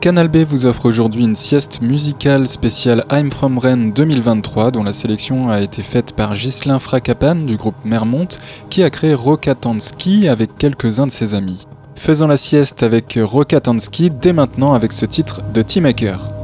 Canal B vous offre aujourd'hui une sieste musicale spéciale I'm From Rennes 2023 dont la sélection a été faite par Ghislain Fracapan du groupe Mermont qui a créé Rokatansky avec quelques-uns de ses amis. Faisons la sieste avec Rokatansky dès maintenant avec ce titre de Teamaker.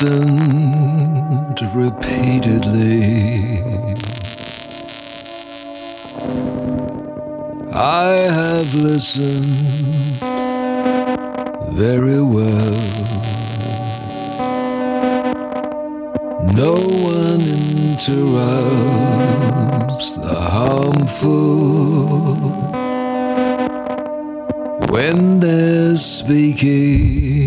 Listened repeatedly. I have listened very well. No one interrupts the harmful when they're speaking.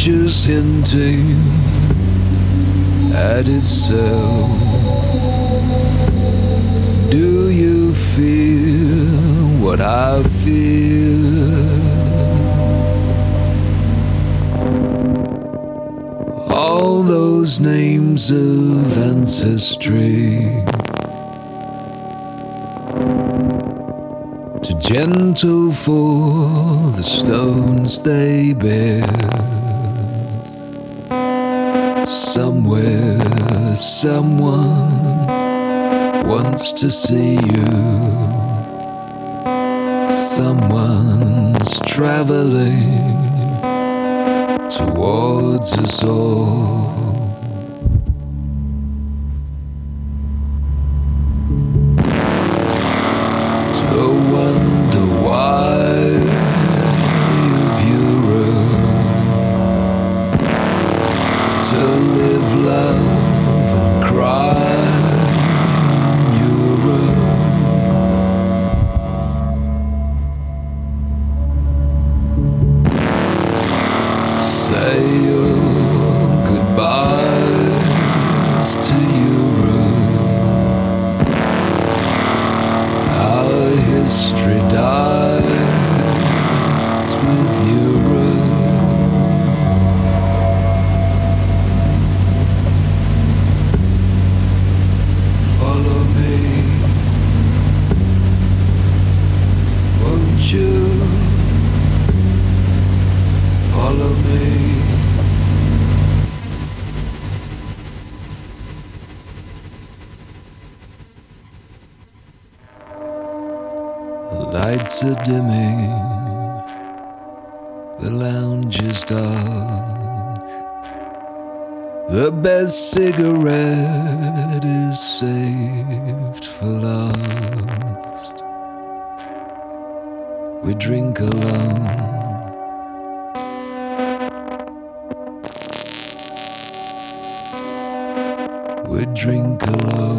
Future's hinting at itself. Do you feel what I feel? All those names of ancestry. Gentle for the stones they bear. Somewhere, someone wants to see you. Someone's traveling towards us all. Lights are dimming, the lounge is dark. The best cigarette is saved for last. We drink alone. We drink alone.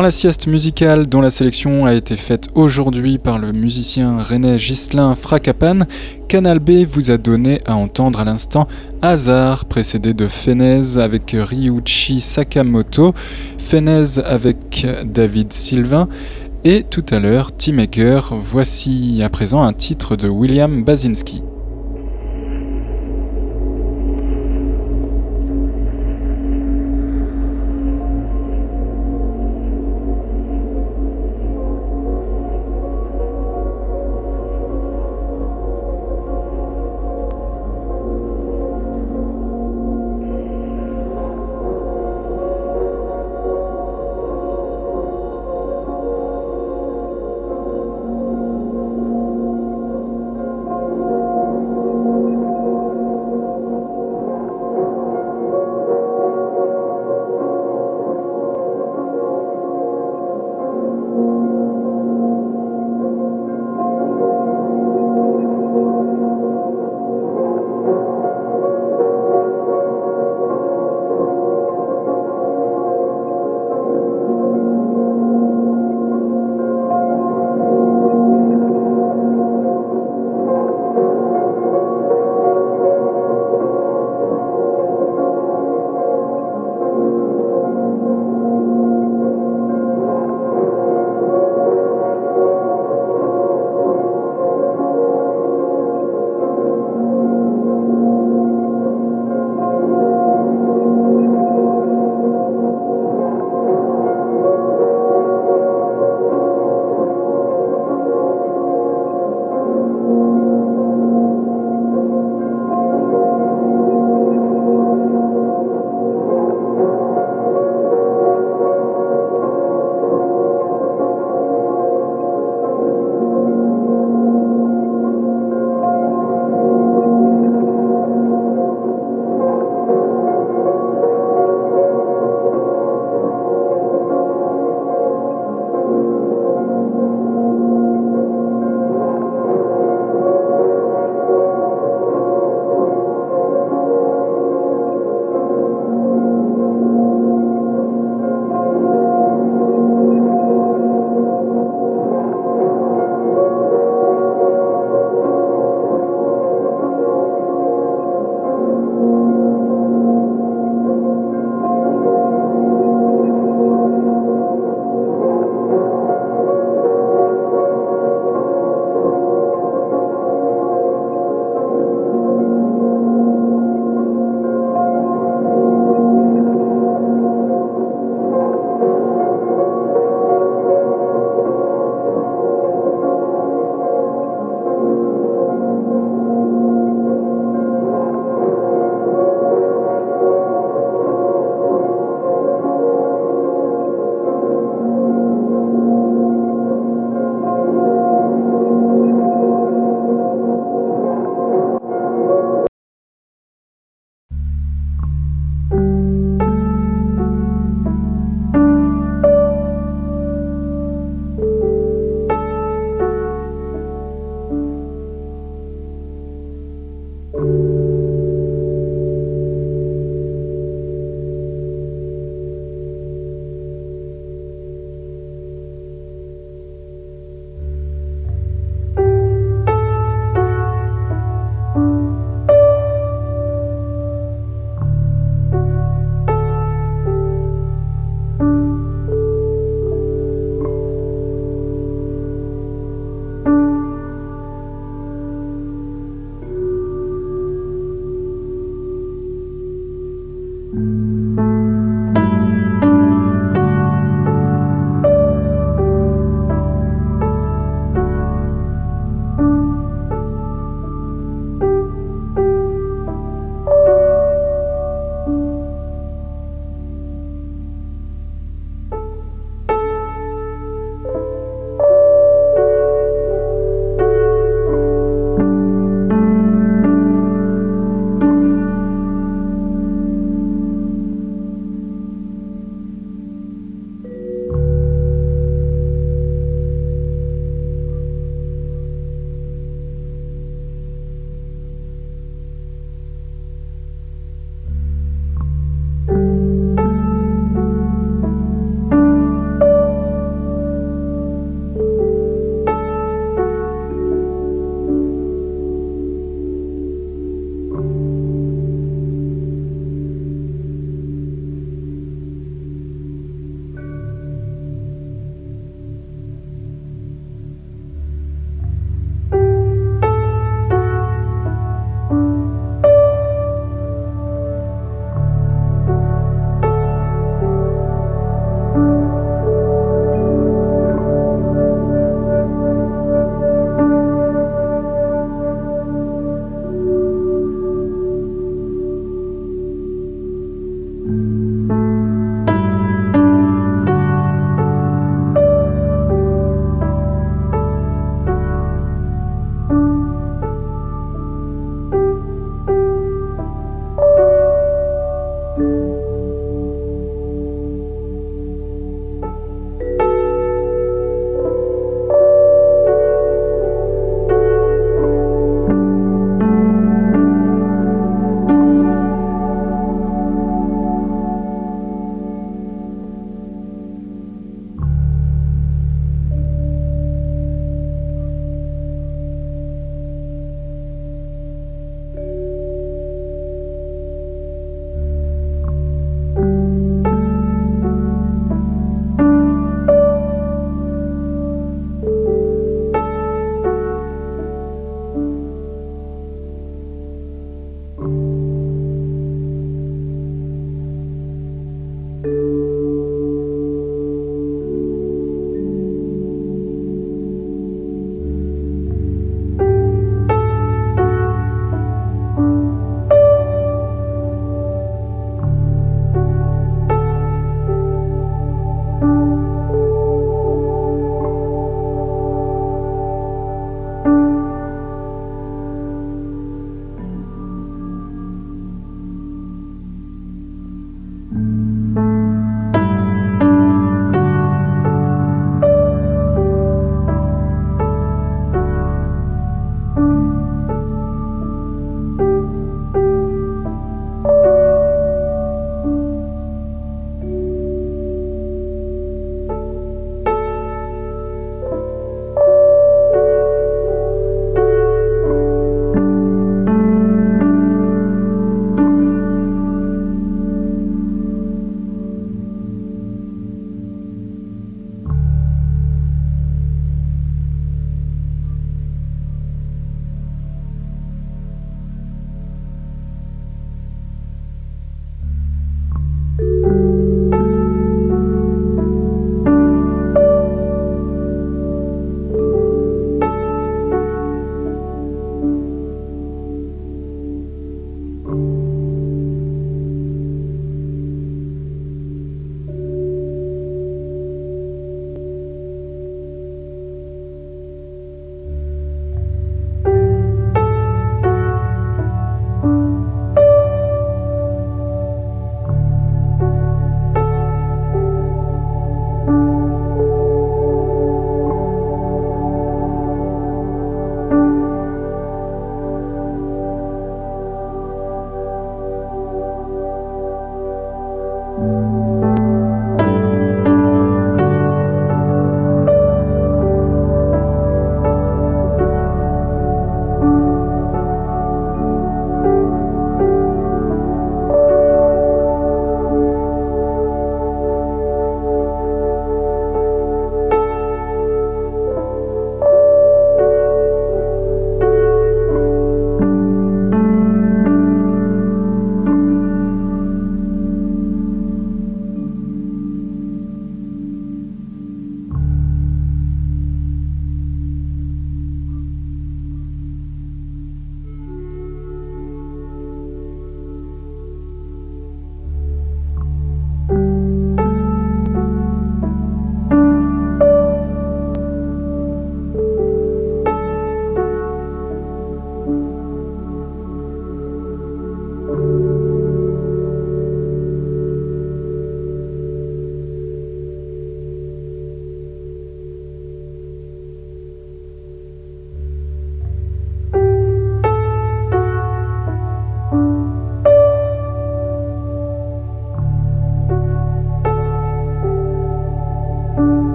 Dans la sieste musicale dont la sélection a été faite aujourd'hui par le musicien René Ghislain Fracapan, Canal B vous a donné à entendre à l'instant Hazard, précédé de Fenez avec Ryuichi Sakamoto, Fenez avec David Sylvain, et tout à l'heure T-Maker. Voici à présent un titre de William Basinski.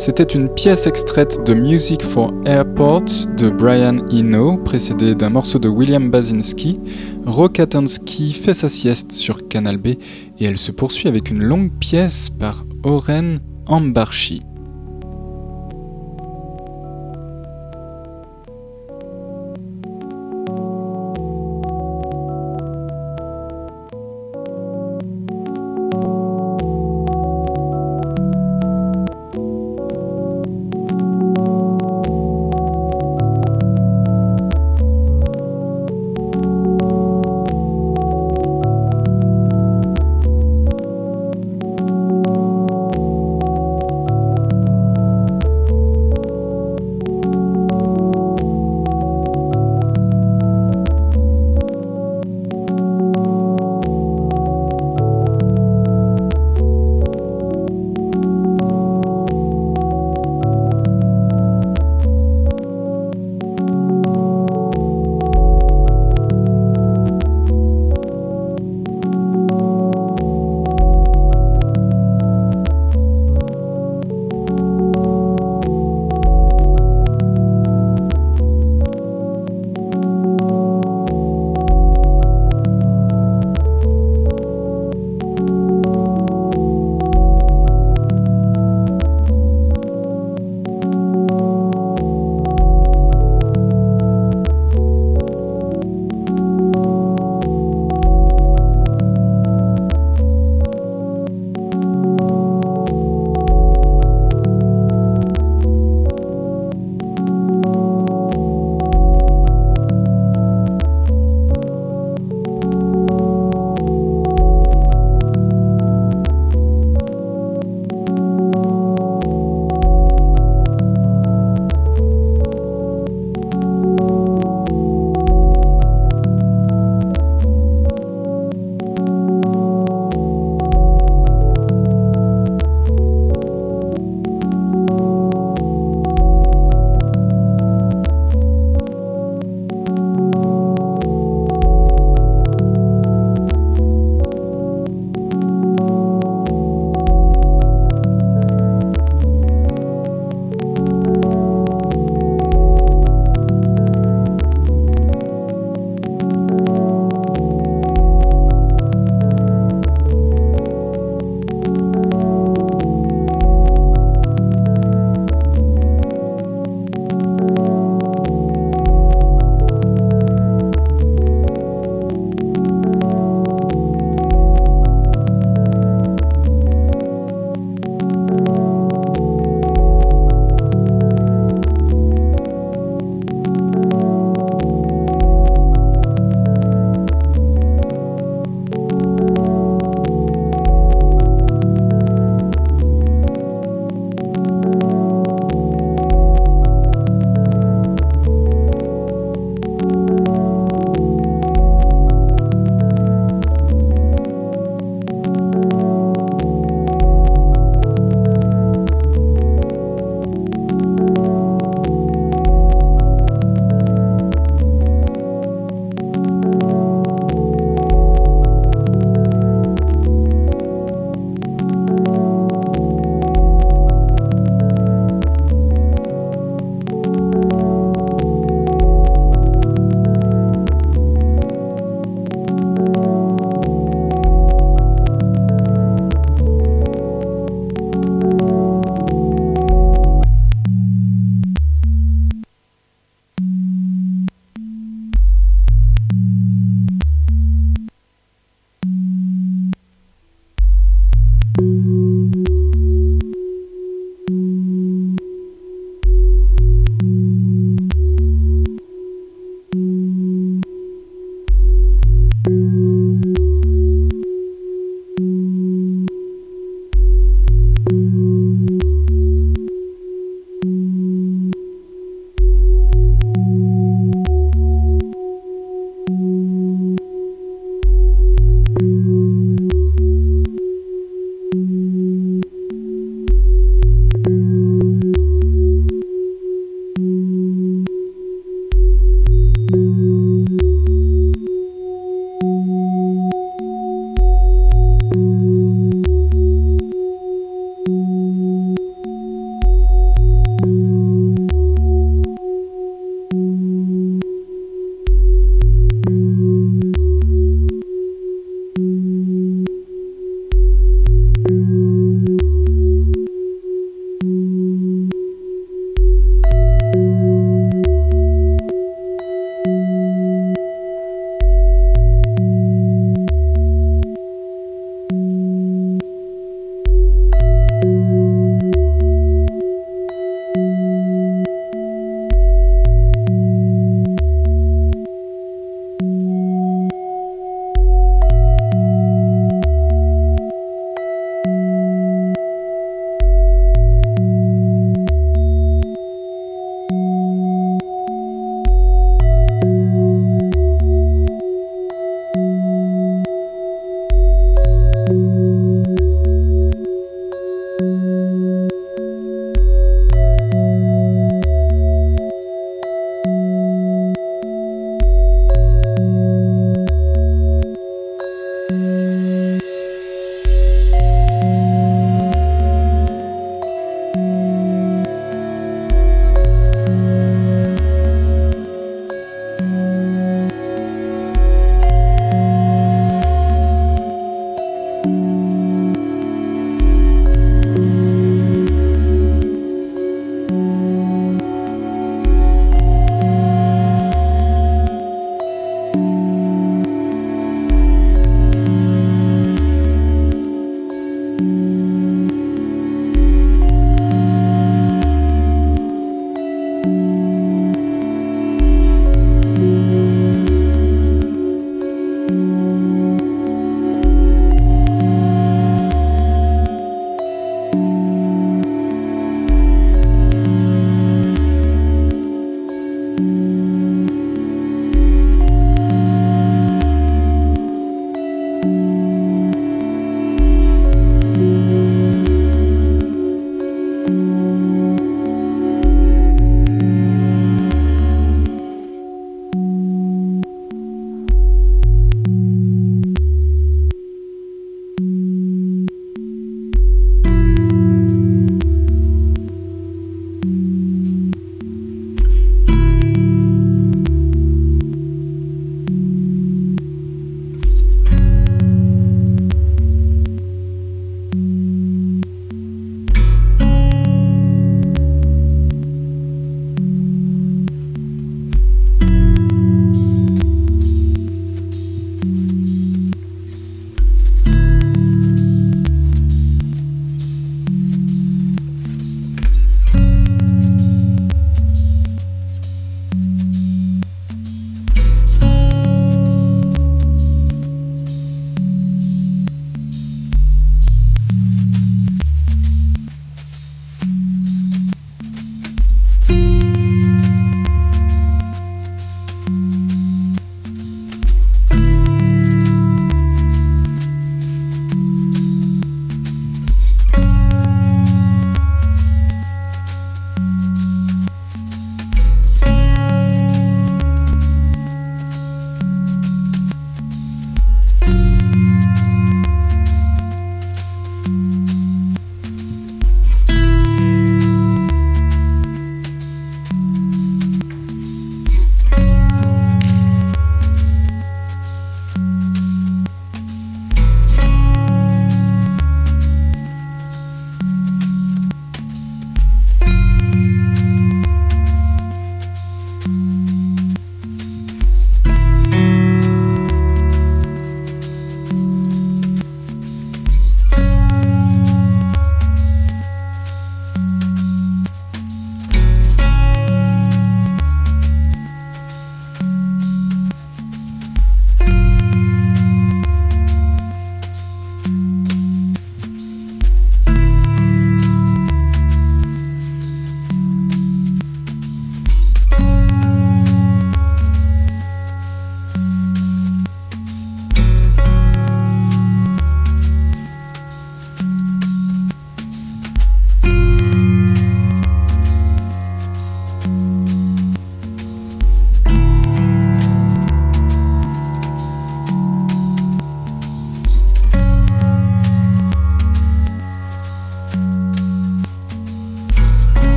C'était une pièce extraite de Music for Airports de Brian Eno, précédée d'un morceau de William Basinski. Rokatansky fait sa sieste sur Canal B et elle se poursuit avec une longue pièce par Oren Ambarchi.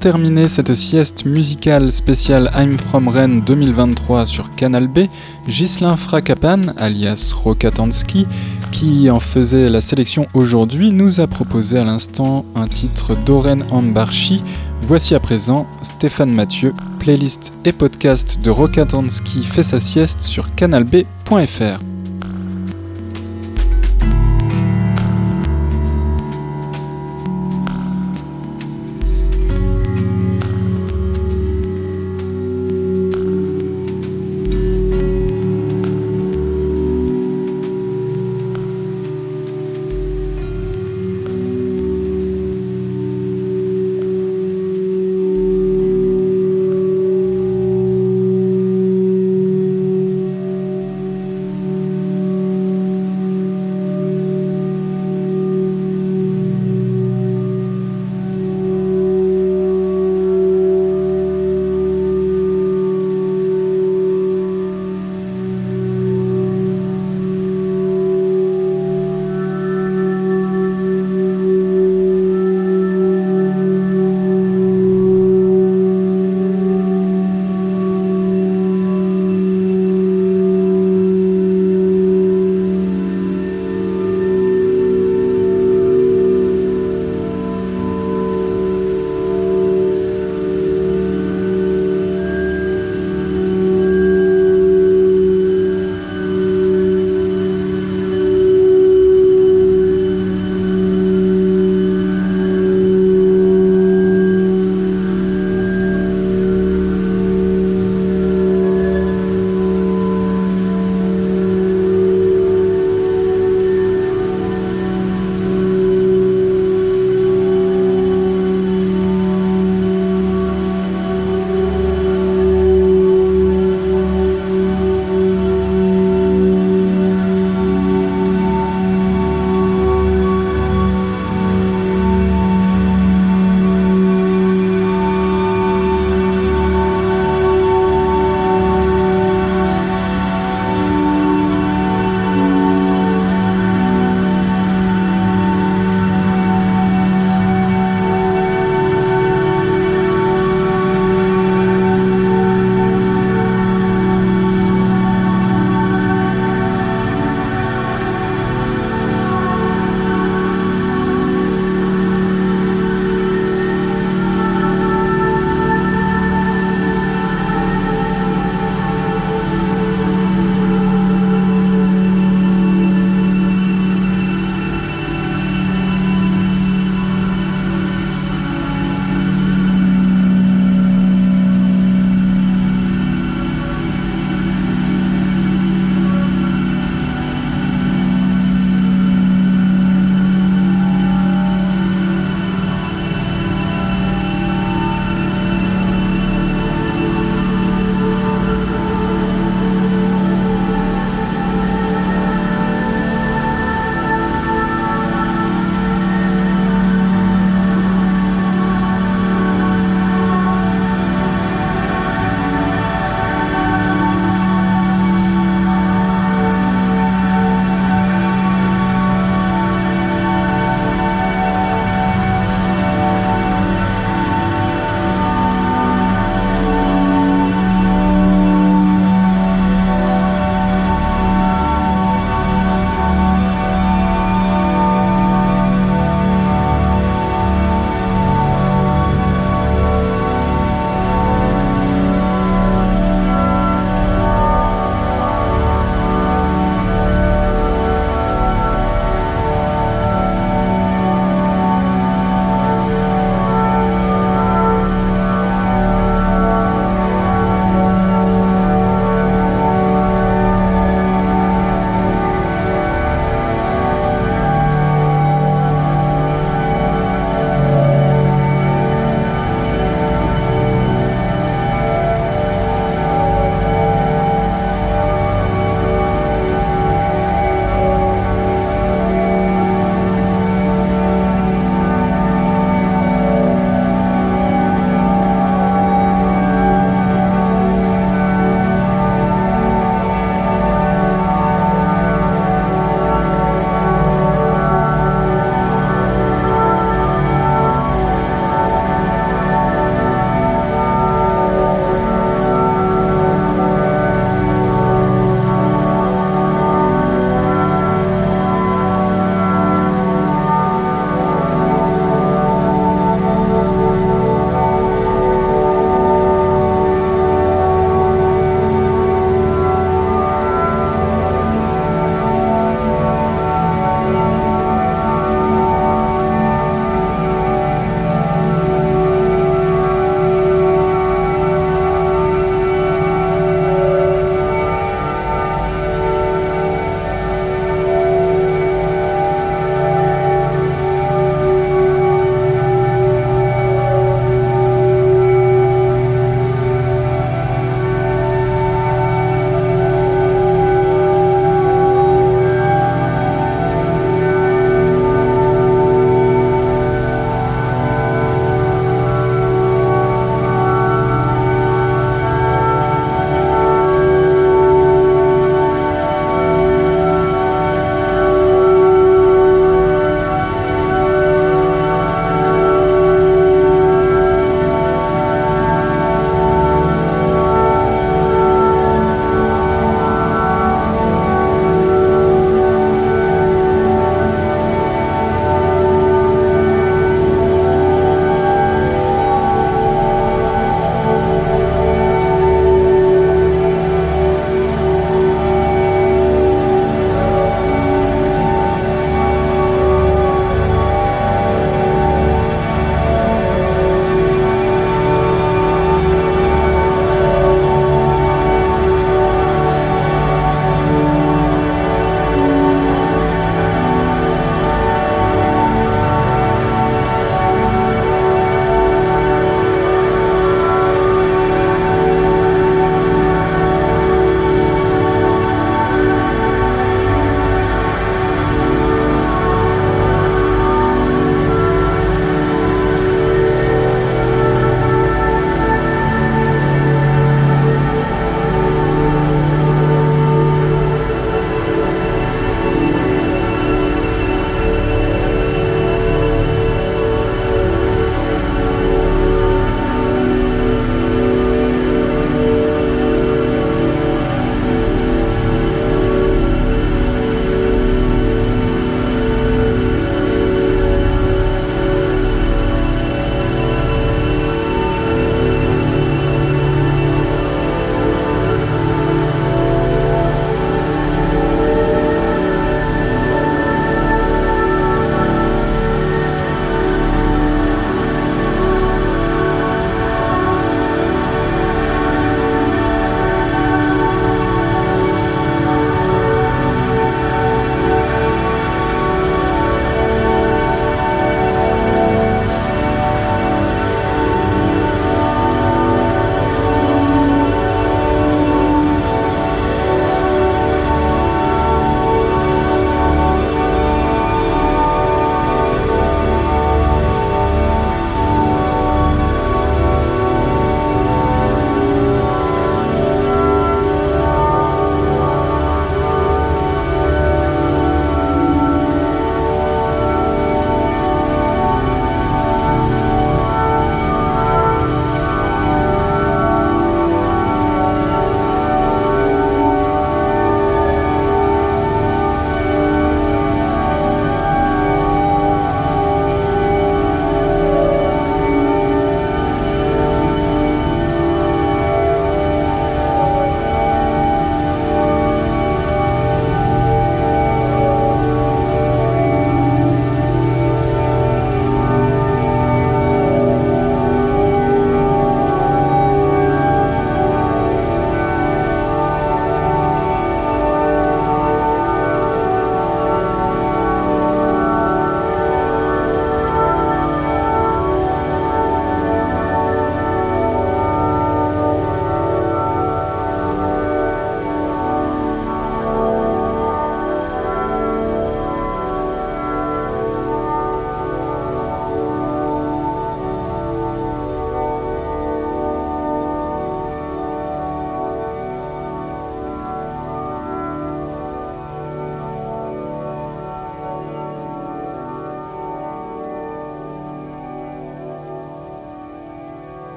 Terminer cette sieste musicale spéciale I'm From Rennes 2023 sur Canal B, Ghislain Frakapan, alias Rokatansky, qui en faisait la sélection aujourd'hui, nous a proposé à l'instant un titre d'Oren Ambarchi. Voici à présent Stéphane Mathieu, playlist et podcast de Rokatansky fait sa sieste sur canalb.fr.